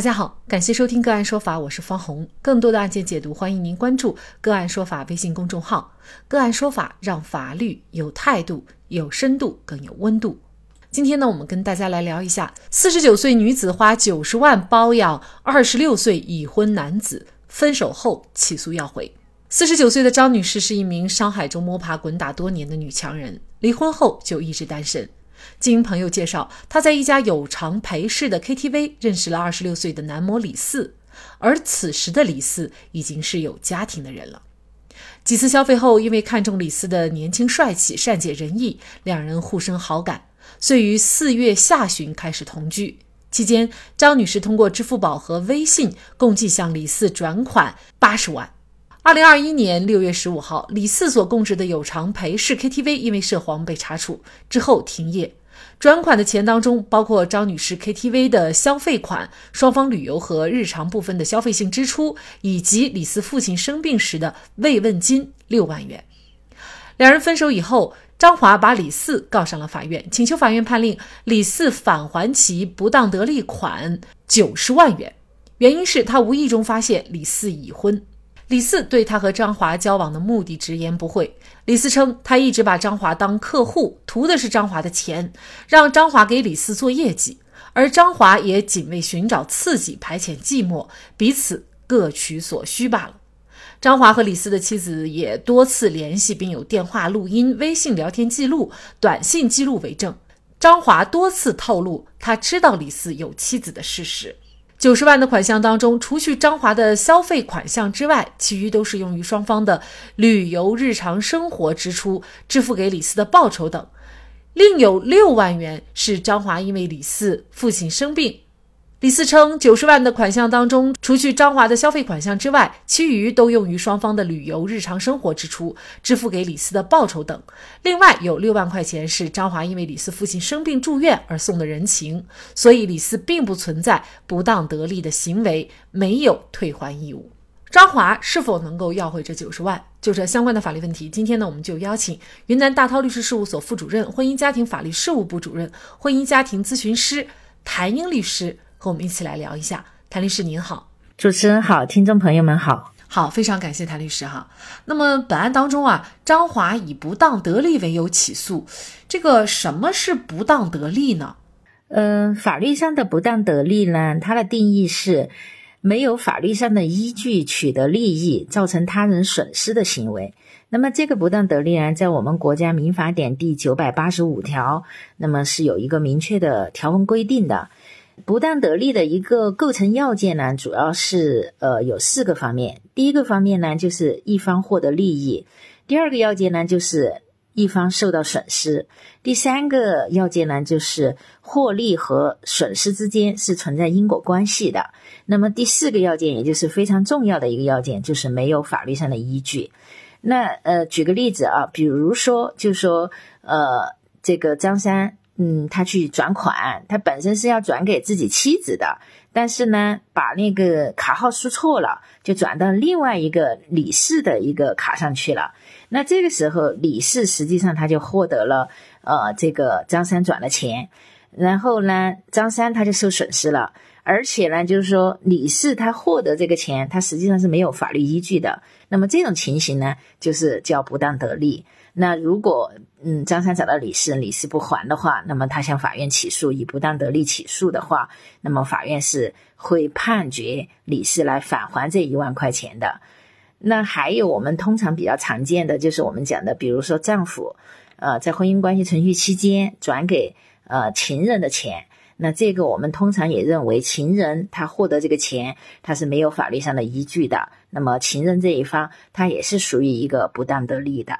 大家好，感谢收听个案说法，我是方红。更多的案件解读，欢迎您关注个案说法微信公众号。个案说法让法律有态度、有深度、更有温度。今天呢，我们跟大家来聊一下：四十九岁女子花九十万包养二十六岁已婚男子，分手后起诉要回。四十九岁的张女士是一名商海中摸爬滚打多年的女强人，离婚后就一直单身。经朋友介绍，他在一家有偿陪侍的 KTV 认识了二十六岁的男模李四，而此时的李四已经是有家庭的人了。几次消费后，因为看中李四的年轻帅气、善解人意，两人互生好感，遂于四月下旬开始同居。期间，张女士通过支付宝和微信共计向李四转款八十万。二零二一年六月十五号，李四所供职的有偿陪侍 KTV 因为涉黄被查处之后停业。转款的钱当中包括张女士 KTV 的消费款、双方旅游和日常部分的消费性支出，以及李四父亲生病时的慰问金六万元。两人分手以后，张华把李四告上了法院，请求法院判令李四返还其不当得利款九十万元，原因是他无意中发现李四已婚。李四对他和张华交往的目的直言不讳。李四称，他一直把张华当客户，图的是张华的钱，让张华给李四做业绩，而张华也仅为寻找刺激，排遣寂寞，彼此各取所需罢了。张华和李四的妻子也多次联系，并有电话录音、微信聊天记录、短信记录为证。张华多次透露，他知道李四有妻子的事实。九十万的款项当中，除去张华的消费款项之外，其余都是用于双方的旅游、日常生活支出、支付给李四的报酬等。另有六万元是张华因为李四父亲生病。李四称，九十万的款项当中，除去张华的消费款项之外，其余都用于双方的旅游、日常生活支出、支付给李四的报酬等。另外有六万块钱是张华因为李四父亲生病住院而送的人情，所以李四并不存在不当得利的行为，没有退还义务。张华是否能够要回这九十万？就这相关的法律问题，今天呢，我们就邀请云南大韬律师事务所副主任、婚姻家庭法律事务部主任、婚姻家庭咨询师谭英律师。和我们一起来聊一下，谭律师您好，主持人好，听众朋友们好，好，非常感谢谭律师哈。那么本案当中啊，张华以不当得利为由起诉，这个什么是不当得利呢？嗯，法律上的不当得利呢，它的定义是没有法律上的依据取得利益，造成他人损失的行为。那么这个不当得利呢，在我们国家民法典第九百八十五条，那么是有一个明确的条文规定的。不当得利的一个构成要件呢，主要是呃有四个方面。第一个方面呢，就是一方获得利益；第二个要件呢，就是一方受到损失；第三个要件呢，就是获利和损失之间是存在因果关系的。那么第四个要件，也就是非常重要的一个要件，就是没有法律上的依据。那呃，举个例子啊，比如说，就说呃，这个张三。嗯，他去转款，他本身是要转给自己妻子的，但是呢，把那个卡号输错了，就转到另外一个李四的一个卡上去了。那这个时候，李四实际上他就获得了呃这个张三转的钱，然后呢，张三他就受损失了，而且呢，就是说李四他获得这个钱，他实际上是没有法律依据的。那么这种情形呢，就是叫不当得利。那如果嗯张三找到李四，李四不还的话，那么他向法院起诉以不当得利起诉的话，那么法院是会判决李四来返还这一万块钱的。那还有我们通常比较常见的就是我们讲的，比如说丈夫呃在婚姻关系存续期间转给呃情人的钱，那这个我们通常也认为情人他获得这个钱他是没有法律上的依据的，那么情人这一方他也是属于一个不当得利的。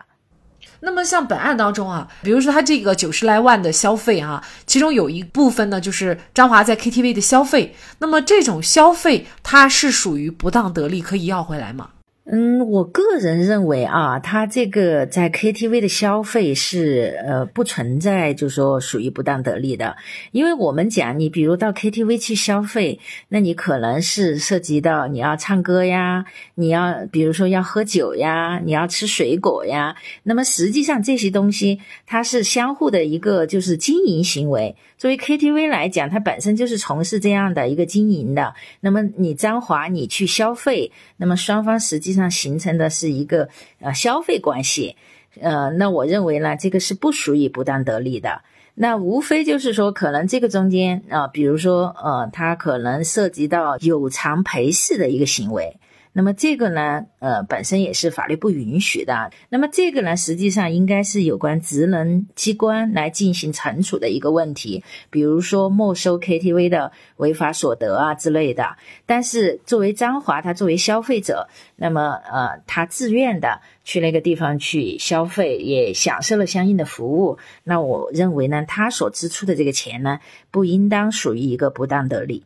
那么像本案当中啊，比如说他这个九十来万的消费啊，其中有一部分呢就是张华在 KTV 的消费，那么这种消费它是属于不当得利，可以要回来吗？嗯，我个人认为啊，他这个在 KTV 的消费是呃不存在，就说属于不当得利的。因为我们讲，你比如到 KTV 去消费，那你可能是涉及到你要唱歌呀，你要比如说要喝酒呀，你要吃水果呀。那么实际上这些东西它是相互的一个就是经营行为，作为 KTV 来讲，它本身就是从事这样的一个经营的。那么你张华你去消费，那么双方实际上那形成的是一个呃消费关系。呃，那我认为呢，这个是不属于不当得利的。那无非就是说，可能这个中间啊，比如说呃，它可能涉及到有偿陪侍的一个行为。那么这个呢，呃，本身也是法律不允许的。那么这个呢，实际上应该是有关职能机关来进行惩处的一个问题，比如说没收 KTV 的违法所得啊之类的。但是作为张华，他作为消费者，那么呃，他自愿的去那个地方去消费，也享受了相应的服务。那我认为呢，他所支出的这个钱呢，不应当属于一个不当得利。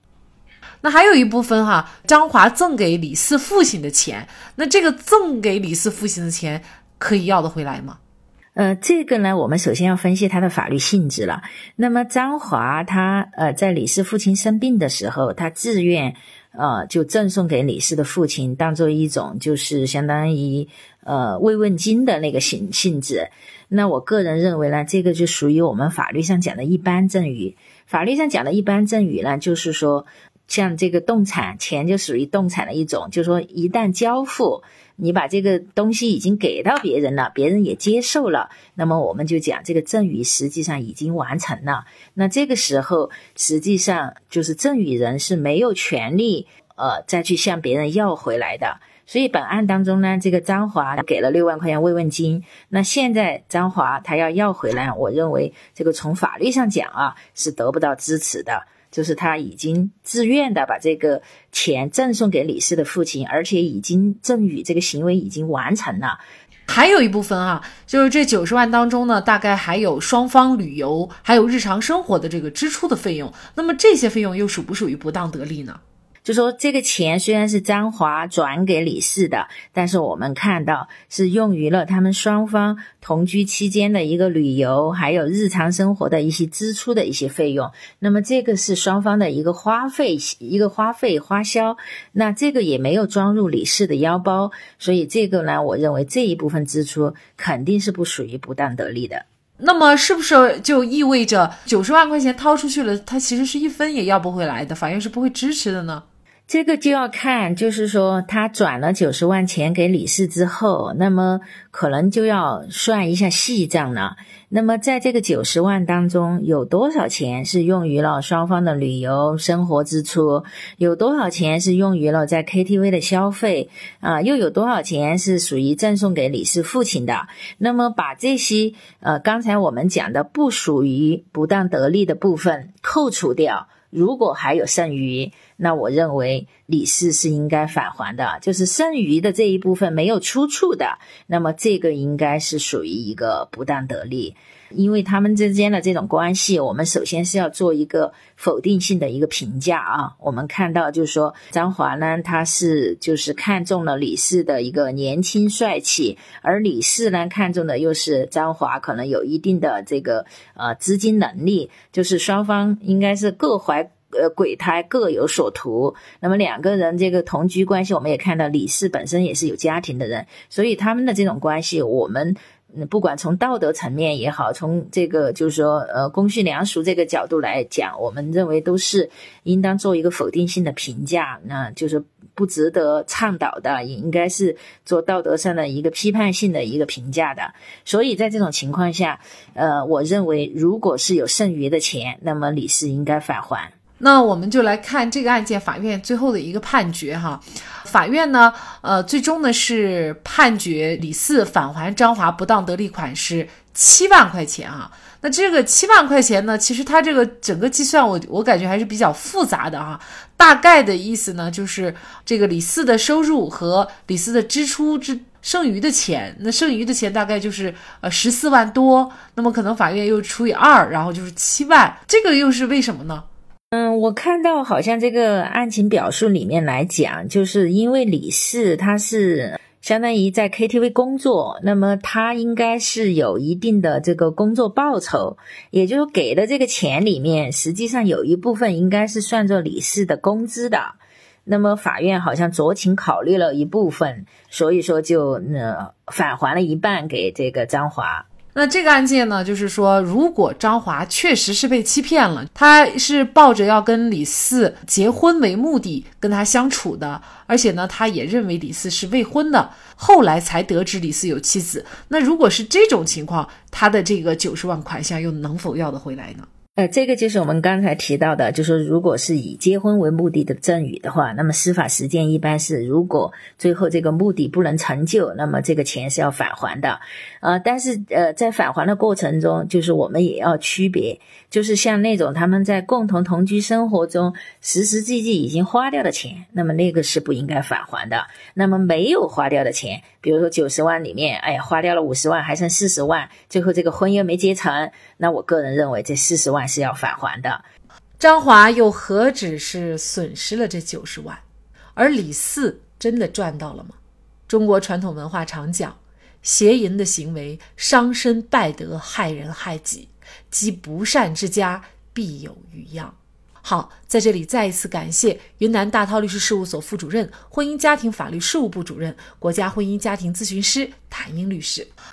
那还有一部分哈，张华赠给李四父亲的钱，那这个赠给李四父亲的钱可以要得回来吗？呃，这个呢，我们首先要分析它的法律性质了。那么张华他呃在李四父亲生病的时候，他自愿呃就赠送给李四的父亲，当做一种就是相当于呃慰问金的那个性性质。那我个人认为呢，这个就属于我们法律上讲的一般赠与。法律上讲的一般赠与呢，就是说。像这个动产钱就属于动产的一种，就是说一旦交付，你把这个东西已经给到别人了，别人也接受了，那么我们就讲这个赠与实际上已经完成了。那这个时候实际上就是赠与人是没有权利呃再去向别人要回来的。所以本案当中呢，这个张华给了六万块钱慰问金，那现在张华他要要回来，我认为这个从法律上讲啊是得不到支持的。就是他已经自愿的把这个钱赠送给李四的父亲，而且已经赠与这个行为已经完成了。还有一部分啊，就是这九十万当中呢，大概还有双方旅游还有日常生活的这个支出的费用。那么这些费用又属不属于不当得利呢？就说这个钱虽然是张华转给李四的，但是我们看到是用于了他们双方同居期间的一个旅游，还有日常生活的一些支出的一些费用。那么这个是双方的一个花费，一个花费花销。那这个也没有装入李四的腰包，所以这个呢，我认为这一部分支出肯定是不属于不当得利的。那么是不是就意味着九十万块钱掏出去了，他其实是一分也要不回来的？法院是不会支持的呢？这个就要看，就是说他转了九十万钱给李四之后，那么可能就要算一下细账了。那么在这个九十万当中，有多少钱是用于了双方的旅游生活支出？有多少钱是用于了在 KTV 的消费？啊，又有多少钱是属于赠送给李四父亲的？那么把这些呃刚才我们讲的不属于不当得利的部分扣除掉。如果还有剩余，那我认为李四是应该返还的，就是剩余的这一部分没有出处的，那么这个应该是属于一个不当得利，因为他们之间的这种关系，我们首先是要做一个否定性的一个评价啊。我们看到就是说张华呢，他是就是看中了李四的一个年轻帅气，而李四呢看中的又是张华可能有一定的这个呃资金能力，就是双方应该是各怀。呃，鬼胎各有所图。那么两个人这个同居关系，我们也看到李四本身也是有家庭的人，所以他们的这种关系，我们不管从道德层面也好，从这个就是说呃公序良俗这个角度来讲，我们认为都是应当做一个否定性的评价，那就是不值得倡导的，也应该是做道德上的一个批判性的一个评价的。所以在这种情况下，呃，我认为如果是有剩余的钱，那么李四应该返还。那我们就来看这个案件法院最后的一个判决哈，法院呢，呃，最终呢是判决李四返还张华不当得利款是七万块钱啊。那这个七万块钱呢，其实它这个整个计算我我感觉还是比较复杂的啊。大概的意思呢，就是这个李四的收入和李四的支出之剩余的钱，那剩余的钱大概就是呃十四万多，那么可能法院又除以二，然后就是七万，这个又是为什么呢？嗯，我看到好像这个案情表述里面来讲，就是因为李四他是相当于在 KTV 工作，那么他应该是有一定的这个工作报酬，也就是给的这个钱里面，实际上有一部分应该是算作李四的工资的。那么法院好像酌情考虑了一部分，所以说就呃返还了一半给这个张华。那这个案件呢，就是说，如果张华确实是被欺骗了，他是抱着要跟李四结婚为目的跟他相处的，而且呢，他也认为李四是未婚的，后来才得知李四有妻子。那如果是这种情况，他的这个九十万款项又能否要得回来呢？呃，这个就是我们刚才提到的，就说如果是以结婚为目的的赠与的话，那么司法实践一般是，如果最后这个目的不能成就，那么这个钱是要返还的。呃，但是呃，在返还的过程中，就是我们也要区别，就是像那种他们在共同同居生活中实实际际已经花掉的钱，那么那个是不应该返还的。那么没有花掉的钱，比如说九十万里面，哎呀，花掉了五十万，还剩四十万，最后这个婚约没结成，那我个人认为这四十万。是要返还的，张华又何止是损失了这九十万，而李四真的赚到了吗？中国传统文化常讲，邪淫的行为伤身败德，害人害己，积不善之家必有余殃。好，在这里再一次感谢云南大韬律师事务所副主任、婚姻家庭法律事务部主任、国家婚姻家庭咨询师谭英律师。